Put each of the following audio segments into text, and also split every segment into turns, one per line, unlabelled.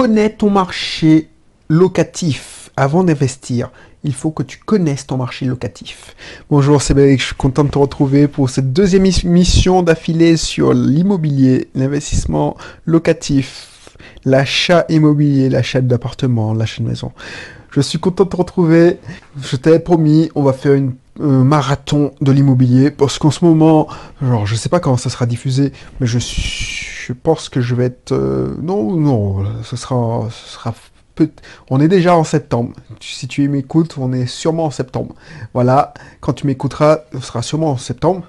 connais ton marché locatif avant d'investir. Il faut que tu connaisses ton marché locatif. Bonjour, c'est Bérék, je suis content de te retrouver pour cette deuxième émission d'affilée sur l'immobilier, l'investissement locatif, l'achat immobilier, l'achat d'appartement, l'achat de maison. Je suis content de te retrouver. Je t'avais promis, on va faire une marathon de l'immobilier parce qu'en ce moment, genre, je sais pas quand ça sera diffusé, mais je, pense que je vais être. euh, non, non, ce sera. Ce sera on est déjà en septembre. Si tu m'écoutes, on est sûrement en septembre. Voilà, quand tu m'écouteras, ce sera sûrement en septembre.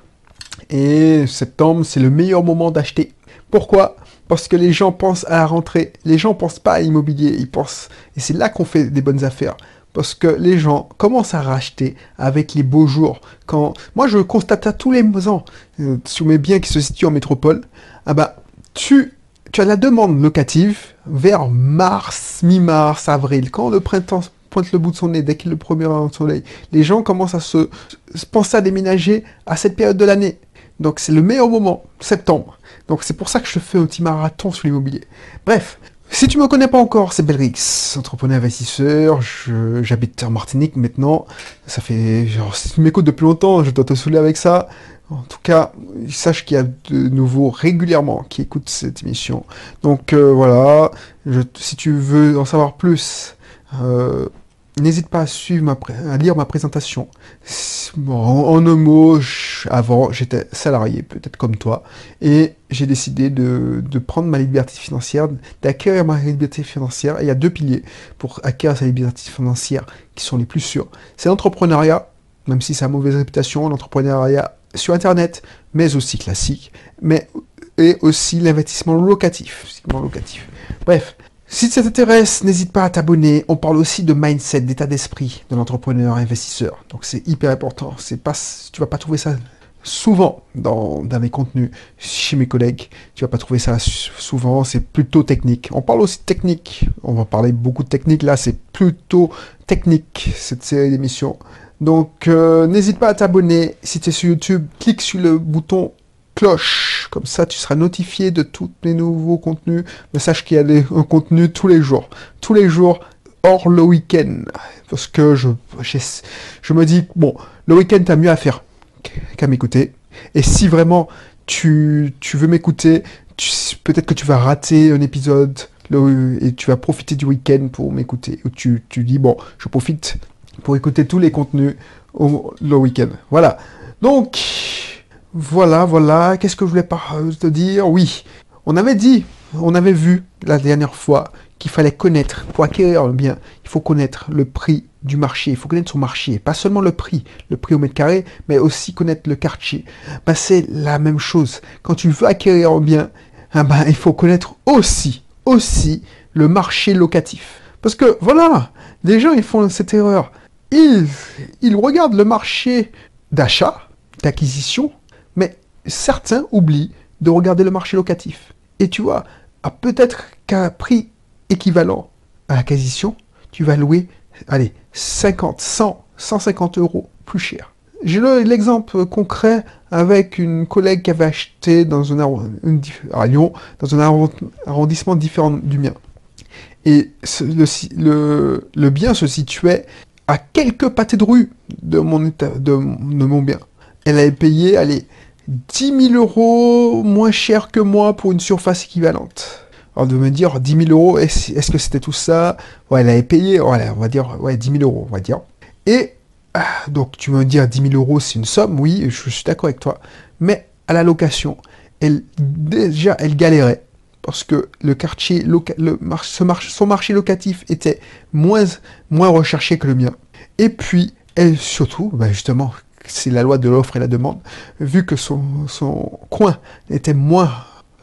Et septembre, c'est le meilleur moment d'acheter. Pourquoi? Parce que les gens pensent à la rentrée. Les gens pensent pas à l'immobilier. Ils pensent. Et c'est là qu'on fait des bonnes affaires. Parce que les gens commencent à racheter avec les beaux jours. Quand moi je constate ça tous les ans euh, sur mes biens qui se situent en métropole, ah bah tu tu as la demande locative vers mars, mi-mars, avril, quand le printemps pointe le bout de son nez, dès qu'il le premier soleil, les gens commencent à se, se penser à déménager à cette période de l'année. Donc c'est le meilleur moment, septembre. Donc c'est pour ça que je fais un petit marathon sur l'immobilier. Bref, si tu me connais pas encore, c'est Belrix, entrepreneur investisseur. J'habite en Martinique maintenant. Ça fait genre si tu m'écoutes depuis longtemps, je dois te saouler avec ça. En tout cas, sache qu'il y a de nouveaux régulièrement qui écoutent cette émission. Donc euh, voilà, je- si tu veux en savoir plus, euh, n'hésite pas à suivre ma à lire ma présentation. En, un mot, avant j'étais salarié, peut-être comme toi, et j'ai décidé de, de prendre ma liberté financière, d'acquérir ma liberté financière. Il y a deux piliers pour acquérir sa liberté financière qui sont les plus sûrs. C'est l'entrepreneuriat, même si ça a mauvaise réputation, l'entrepreneuriat sur Internet, mais aussi classique, mais et aussi l'investissement locatif. locatif. Bref, si ça t'intéresse, n'hésite pas à t'abonner. On parle aussi de mindset, d'état d'esprit de l'entrepreneur investisseur. Donc c'est hyper important. C'est pas, tu vas pas trouver ça souvent dans, dans les contenus chez mes collègues. Tu vas pas trouver ça souvent. C'est plutôt technique. On parle aussi de technique. On va parler beaucoup de technique. Là, c'est plutôt technique cette série d'émissions. Donc euh, n'hésite pas à t'abonner. Si tu es sur YouTube, clique sur le bouton cloche. Comme ça, tu seras notifié de tous les nouveaux contenus. Mais sache qu'il y a des, un contenu tous les jours. Tous les jours, hors le week-end. Parce que je, je me dis, bon, le week-end, t'as mieux à faire qu'à m'écouter. Et si vraiment tu, tu veux m'écouter, peut-être que tu vas rater un épisode et tu vas profiter du week-end pour m'écouter. Ou tu, tu dis, bon, je profite pour écouter tous les contenus au, le week-end. Voilà. Donc, voilà, voilà. Qu'est-ce que je voulais pas te dire? Oui, on avait dit, on avait vu la dernière fois qu'il fallait connaître, pour acquérir un bien, il faut connaître le prix du marché, il faut connaître son marché, pas seulement le prix, le prix au mètre carré, mais aussi connaître le quartier. Ben, c'est la même chose. Quand tu veux acquérir un bien, ah ben, il faut connaître aussi, aussi le marché locatif. Parce que voilà, les gens ils font cette erreur. Ils, regardent le marché d'achat, d'acquisition, certains oublient de regarder le marché locatif. Et tu vois, peut-être qu'à un prix équivalent à l'acquisition, tu vas louer, allez, 50, 100, 150 euros plus cher. J'ai le- l'exemple concret avec une collègue qui avait acheté dans un à dans un arro- arrondissement différent du mien. Et le, bien se situait à quelques pâtés de rue de mon, de mon bien. Elle avait payé, allez, 10 000 euros moins cher que moi pour une surface équivalente. Alors de me dire 10 000 euros, est-ce que c'était tout ça? Ouais, elle avait payé, voilà, on va dire, ouais, 10 000 euros, on va dire. Et ah, donc tu me dire 10 000 euros, c'est une somme, oui, je suis d'accord avec toi. Mais à la location, elle déjà, elle galérait parce que le quartier, loca- le mar- son marché locatif était moins, moins recherché que le mien. Et puis, elle surtout, bah justement, c'est la loi de l'offre et la demande, vu que son, coin était moins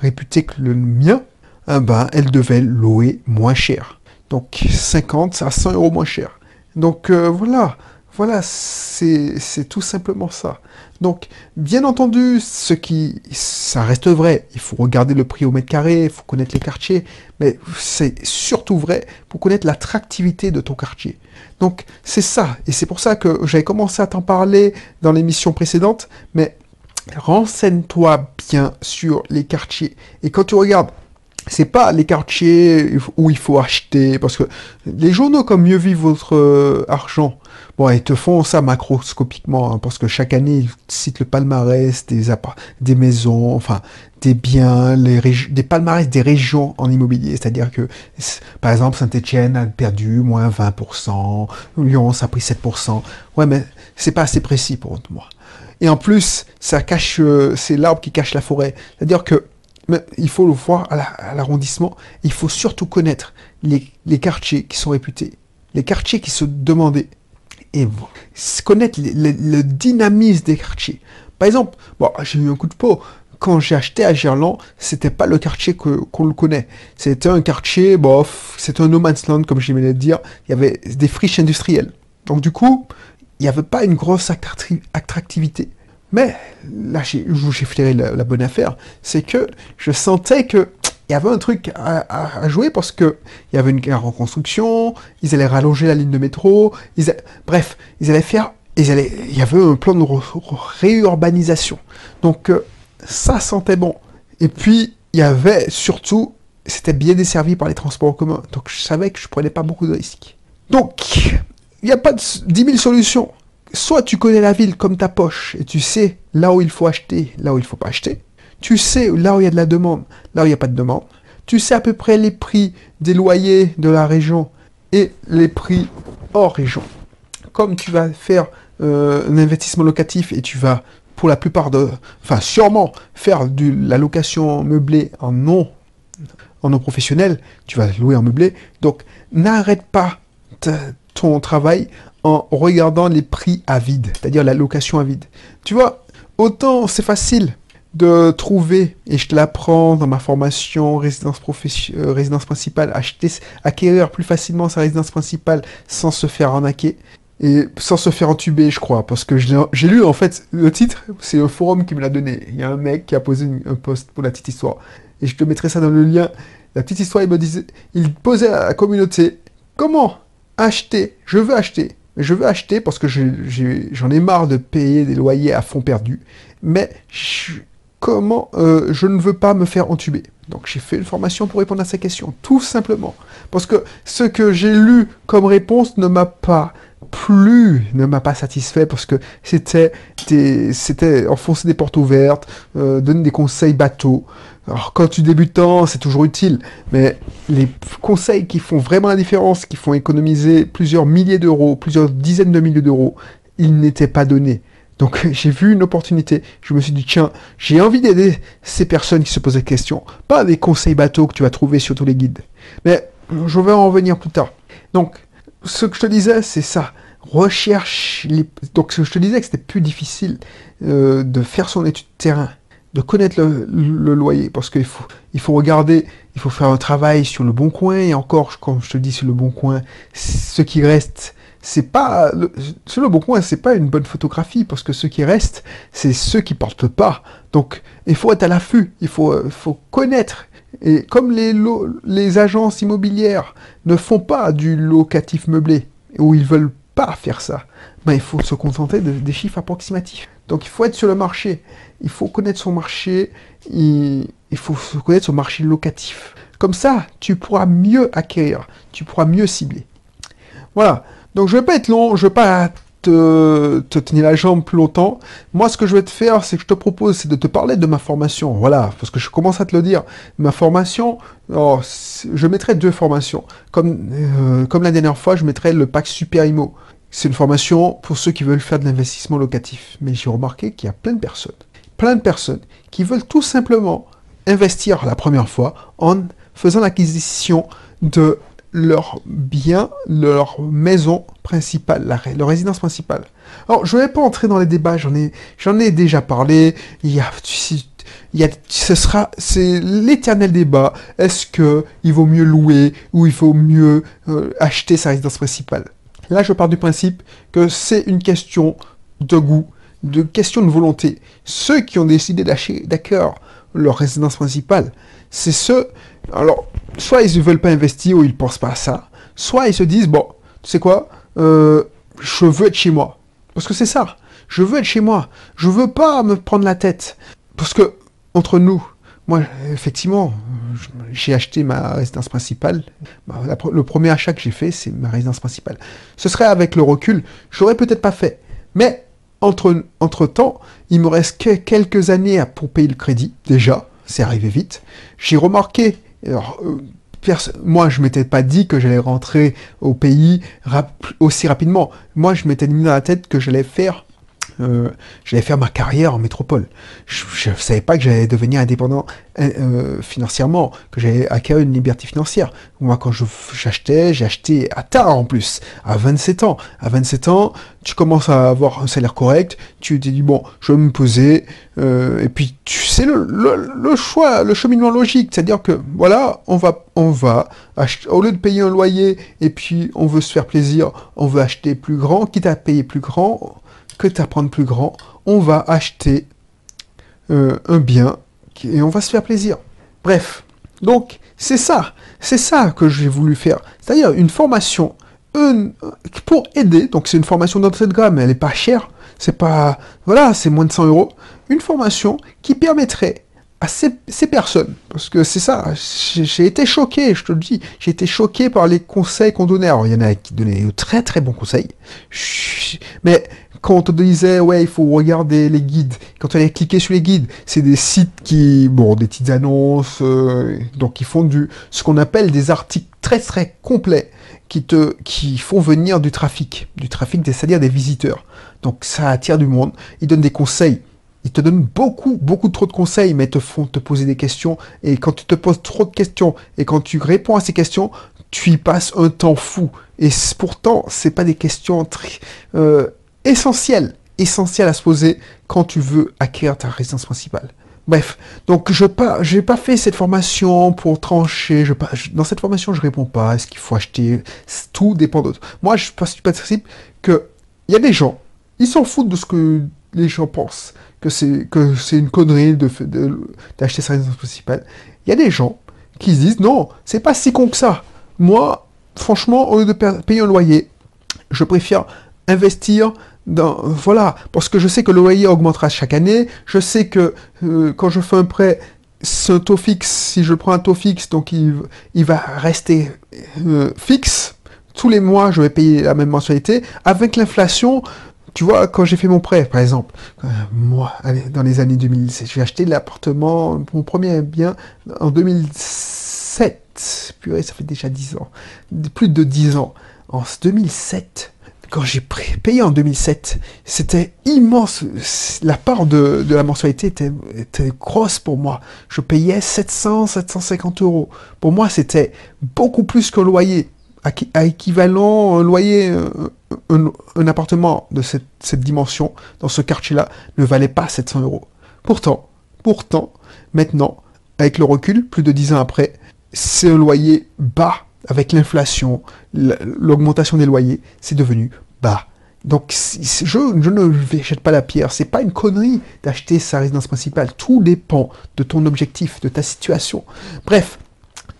réputé que le mien, ah ben, elle devait louer moins cher. Donc 50 à 100 euros moins cher. Donc euh, voilà, voilà, c'est tout simplement ça. Donc, bien entendu, ce qui, ça reste vrai. Il faut regarder le prix au mètre carré, il faut connaître les quartiers, mais c'est surtout vrai pour connaître l'attractivité de ton quartier. Donc, c'est ça, et c'est pour ça que j'avais commencé à t'en parler dans l'émission précédente, mais renseigne-toi bien sur les quartiers. Et quand tu regardes c'est pas les quartiers où il faut acheter, parce que les journaux comme Mieux vivre votre euh, argent, bon, ils te font ça macroscopiquement, hein, parce que chaque année, ils citent le palmarès des, des maisons, enfin, des biens, les des palmarès des régions en immobilier, c'est-à-dire que, par exemple, Saint-Etienne a perdu moins 20%, Lyon, ça a pris 7%. Ouais, mais c'est pas assez précis pour moi. Et en plus, ça cache, euh, c'est l'arbre qui cache la forêt. C'est-à-dire que mais il faut le voir à l'arrondissement. il faut surtout connaître les, quartiers qui sont réputés, les quartiers qui se demandaient, et connaître le dynamisme des quartiers. Par exemple, bon, j'ai eu un coup de peau. Quand j'ai acheté à Gerland, c'était pas le quartier qu'on le connaît. C'était un quartier, bof, c'était un no man's land, comme j'aimais le dire. Il y avait des friches industrielles. Donc du coup, il n'y avait pas une grosse attractivité. Mais là, j'ai flairé la, la, bonne affaire, c'est que je sentais que il y avait un truc à, jouer parce que il y avait une gare en construction, ils allaient rallonger la ligne de métro, ils bref, ils allaient faire, ils allaient, il y avait un plan de réurbanisation. Donc euh, ça sentait bon. Et puis il y avait surtout, c'était bien desservi par les transports en commun. Donc je savais que je prenais pas beaucoup de risques. Donc il n'y a pas de 10 000 solutions soit tu connais la ville comme ta poche et tu sais là où il faut acheter, là où il faut pas acheter. Tu sais là où il y a de la demande, là où il n'y a pas de demande. Tu sais à peu près les prix des loyers de la région et les prix hors région. Comme tu vas faire euh, un investissement locatif et tu vas pour la plupart de, enfin sûrement faire de la location meublée en non, en non professionnel, tu vas louer en meublé. Donc n'arrête pas ton travail en regardant les prix à vide, c'est-à-dire la location à vide. Tu vois, autant c'est facile de trouver, et je te l'apprends dans ma formation résidence, euh, résidence principale, acheter, acquérir plus facilement sa résidence principale sans se faire arnaquer et sans se faire entuber, je crois, parce que j'ai lu en fait le titre, c'est un forum qui me l'a donné. Il y a un mec qui a posé un post pour la petite histoire, et je te mettrai ça dans le lien. La petite histoire, il me disait, il posait à la communauté comment acheter, je veux acheter je veux acheter parce que j'en ai, marre de payer des loyers à fond perdu. Mais comment euh, je ne veux pas me faire entuber Donc j'ai fait une formation pour répondre à ces questions, tout simplement. Parce que ce que j'ai lu comme réponse ne m'a pas plu, ne m'a pas satisfait parce que c'était c'était enfoncer des portes ouvertes, euh, donner des conseils bateaux. Quand tu es débutant, c'est toujours utile, mais les conseils qui font vraiment la différence, qui font économiser plusieurs milliers d'euros, plusieurs dizaines de milliers d'euros, ils n'étaient pas donnés. Donc j'ai vu une opportunité, je me suis dit tiens, j'ai envie d'aider ces personnes qui se posent des questions, pas des conseils bateaux que tu vas trouver sur tous les guides. Mais je vais en revenir plus tard. Donc ce que je te disais, c'est ça. Recherche les... Donc ce que je te disais que c'était plus difficile euh, de faire son étude de terrain de connaître le, loyer, parce qu'il faut, il faut regarder, il faut faire un travail sur le bon coin, et encore, comme je te dis, sur le bon coin, ce qui reste, c'est pas, sur le bon coin, c'est pas une bonne photographie, parce que ce qui reste, c'est ceux qui portent pas. Donc, il faut être à l'affût, il faut, faut connaître. Et comme les, agences immobilières ne font pas du locatif meublé, ou ils veulent pas faire ça, ben, il faut se contenter de, des chiffres approximatifs. Donc il faut être sur le marché, il faut connaître son marché, il, faut connaître son marché locatif. Comme ça, tu pourras mieux acquérir, tu pourras mieux cibler. Voilà, donc je vais pas être long, je vais pas te, tenir la jambe plus longtemps. Moi, ce que je vais te faire, c'est que je te propose, c'est de te parler de ma formation. Voilà, parce que je commence à te le dire. Ma formation, oh, je mettrai deux formations. Comme, euh, comme la dernière fois, je mettrai le pack Super Imo. C'est une formation pour ceux qui veulent faire de l'investissement locatif. Mais j'ai remarqué qu'il y a plein de personnes, plein de personnes qui veulent tout simplement investir la première fois en faisant l'acquisition de leur bien, leur maison principale, leur résidence principale. Alors, je ne vais pas entrer dans les débats, j'en ai, ai déjà parlé. Il y a, il y a, ce sera, c'est l'éternel débat. Est-ce que il vaut mieux louer ou il faut mieux euh, acheter sa résidence principale? Là, je pars du principe que c'est une question de goût, de question de volonté. Ceux qui ont décidé d'acheter d'accord leur résidence principale, c'est ceux. Alors, soit ils ne veulent pas investir ou ils ne pensent pas à ça, soit ils se disent bon, tu sais quoi, euh, je veux être chez moi. Parce que c'est ça. Je veux être chez moi. Je veux pas me prendre la tête. Parce que, entre nous, moi, effectivement, j'ai acheté ma résidence principale. Bah, le premier achat que j'ai fait, c'est ma résidence principale. Ce serait avec le recul, je l'aurais peut-être pas fait. Mais entre, entre temps, il me reste que quelques années pour payer le crédit, déjà. C'est arrivé vite. J'ai remarqué, euh, moi, je m'étais pas dit que j'allais rentrer au pays aussi rapidement. Moi, je m'étais mis dans la tête que j'allais faire euh, j'allais faire ma carrière en métropole. Je ne savais pas que j'allais devenir indépendant euh, euh, financièrement, que j'allais acquérir une liberté financière. Moi, quand j'achetais, j'ai acheté à tard en plus, à 27 ans. À 27 ans, tu commences à avoir un salaire correct, tu te dis, bon, je vais me poser, et puis tu sais le, choix, le cheminement logique, c'est-à-dire que, voilà, on va, on va acheter, au lieu de payer un loyer, et puis on veut se faire plaisir, on veut acheter plus grand, quitte à payer plus grand, que tu prendre plus grand, on va acheter euh, un bien et on va se faire plaisir. Bref, donc c'est ça, c'est ça que j'ai voulu faire. C'est-à-dire une formation pour aider, donc c'est une formation d'entrée de gamme, elle n'est pas chère, c'est pas, voilà, c'est moins de 100 euros. Une formation qui permettrait à ces, personnes, parce que c'est ça, j'ai été choqué, je te le dis, j'ai été choqué par les conseils qu'on donnait. Alors il y en a qui donnaient de très très bons conseils, mais quand on te disait, ouais, il faut regarder les guides, quand tu allais cliquer sur les guides, c'est des sites qui, bon, des petites annonces, euh, donc ils font du, ce qu'on appelle des articles très très complets, qui te, qui font venir du trafic, du trafic, c'est-à-dire des visiteurs. Donc ça attire du monde, ils donnent des conseils, ils te donnent beaucoup, beaucoup trop de conseils, mais te font te poser des questions, et quand tu te poses trop de questions, et quand tu réponds à ces questions, tu y passes un temps fou. Et pourtant, c'est pas des questions très, euh, essentiel, essentiel à se poser quand tu veux acquérir ta résidence principale. Bref, donc je pas, pas fait cette formation pour trancher. Je pas, dans cette formation, je réponds pas. Est-ce qu'il faut acheter Tout dépend d'autres. Moi, je passe du principe que il y a des gens, ils s'en foutent de ce que les gens pensent, que c'est que c'est une connerie de d'acheter sa résidence principale. Il y a des gens qui se disent non, c'est pas si con que ça. Moi, franchement, au lieu de payer un loyer, je préfère investir voilà, parce que je sais que le loyer augmentera chaque année, je sais que euh, quand je fais un prêt, c'est un taux fixe, si je prends un taux fixe, donc il, il va rester euh, fixe, tous les mois je vais payer la même mensualité, avec l'inflation, tu vois, quand j'ai fait mon prêt, par exemple, euh, moi, dans les années 2007, j'ai acheté l'appartement, mon premier bien, en 2007, purée, ça fait déjà 10 ans, plus de 10 ans, en 2007, quand j'ai payé en 2007, c'était immense. La part de, la mensualité était, grosse pour moi. Je payais 700, 750 euros. Pour moi, c'était beaucoup plus qu'un loyer. À, équivalent, un loyer, un, appartement de cette, cette, dimension, dans ce quartier-là, ne valait pas 700 euros. Pourtant, pourtant, maintenant, avec le recul, plus de 10 ans après, c'est un loyer bas avec l'inflation, l'augmentation des loyers, c'est devenu bas. Donc, je, je ne jette pas la pierre. C'est pas une connerie d'acheter sa résidence principale. Tout dépend de ton objectif, de ta situation. Bref,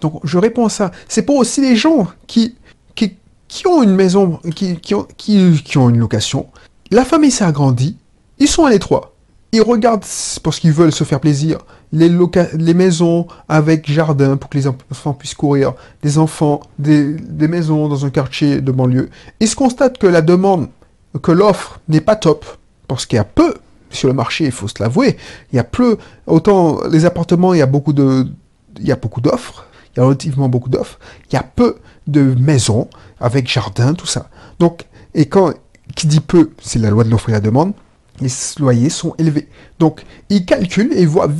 donc je réponds à ça. C'est pour aussi les gens qui, qui, qui ont une maison, qui, qui, ont, qui, qui ont une location. La famille s'est agrandie. Ils sont à l'étroit ils regardent parce qu'ils veulent se faire plaisir les, maisons avec jardin pour que les enfants puissent courir, des enfants, des, maisons dans un quartier de banlieue. Ils se constatent que la demande, que l'offre n'est pas top parce qu'il y a peu sur le marché, il faut se l'avouer. Il y a peu, autant les appartements, il y a beaucoup il y a beaucoup d'offres, il y a relativement beaucoup d'offres. Il y a peu de maisons avec jardin, tout ça. Donc, et quand qui dit peu, c'est la loi de l'offre et la demande les loyers sont élevés. Donc, ils calculent et voient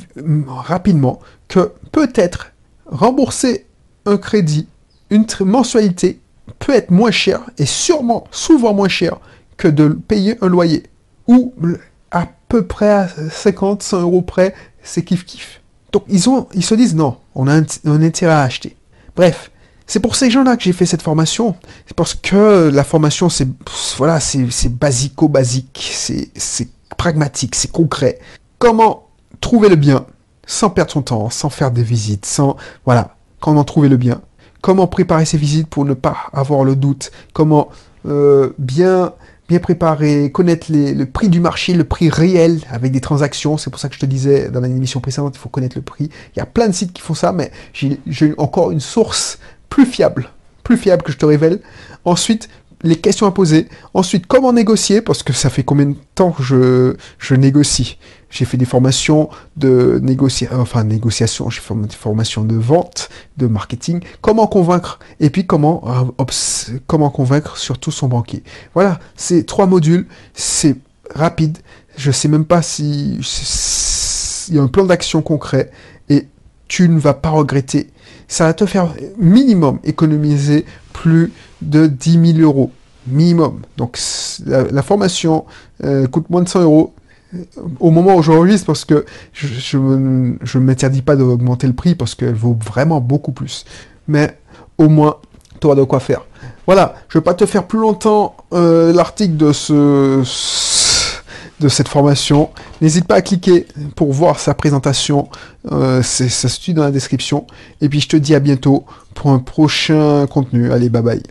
rapidement que peut-être rembourser un crédit, une mensualité, peut être moins cher, et sûrement souvent moins cher, que de payer un loyer. Ou à peu près à 50, 100 euros près, c'est kiff-kiff. Donc, ils, ont, ils se disent non, on a un, un intérêt à acheter. Bref, c'est pour ces gens-là que j'ai fait cette formation. C'est parce que la formation, c'est voilà, basico-basique, c'est pragmatique, c'est concret. Comment trouver le bien sans perdre son temps, sans faire des visites, sans voilà, comment trouver le bien? Comment préparer ses visites pour ne pas avoir le doute? Comment euh, bien bien préparer, connaître le prix du marché, le prix réel avec des transactions? C'est pour ça que je te disais dans l'émission précédente, il faut connaître le prix. Il y a plein de sites qui font ça, mais j'ai encore une source plus fiable, plus fiable que je te révèle. Ensuite, les questions à poser. Ensuite, comment négocier, parce que ça fait combien de temps que je, je négocie? J'ai fait des formations de négociation, enfin négociation, j'ai fait des formations de vente, de marketing. Comment convaincre? Et puis comment, euh, comment convaincre surtout son banquier? Voilà, c'est trois modules, c'est rapide. Je sais même pas si il y a un plan d'action concret et tu ne vas pas regretter. Ça va te faire minimum économiser plus de 10 000 euros. Minimum. Donc la, formation euh, coûte moins de 100 euros. Au moment où j'enregistre, parce que je ne m'interdis pas d'augmenter le prix parce qu'elle vaut vraiment beaucoup plus. Mais au moins, tu auras de quoi faire. Voilà, je ne vais pas te faire plus longtemps euh, l'article de ce de cette formation. N'hésite pas à cliquer pour voir sa présentation. Euh, ça se situe dans la description. Et puis je te dis à bientôt pour un prochain contenu. Allez, bye bye.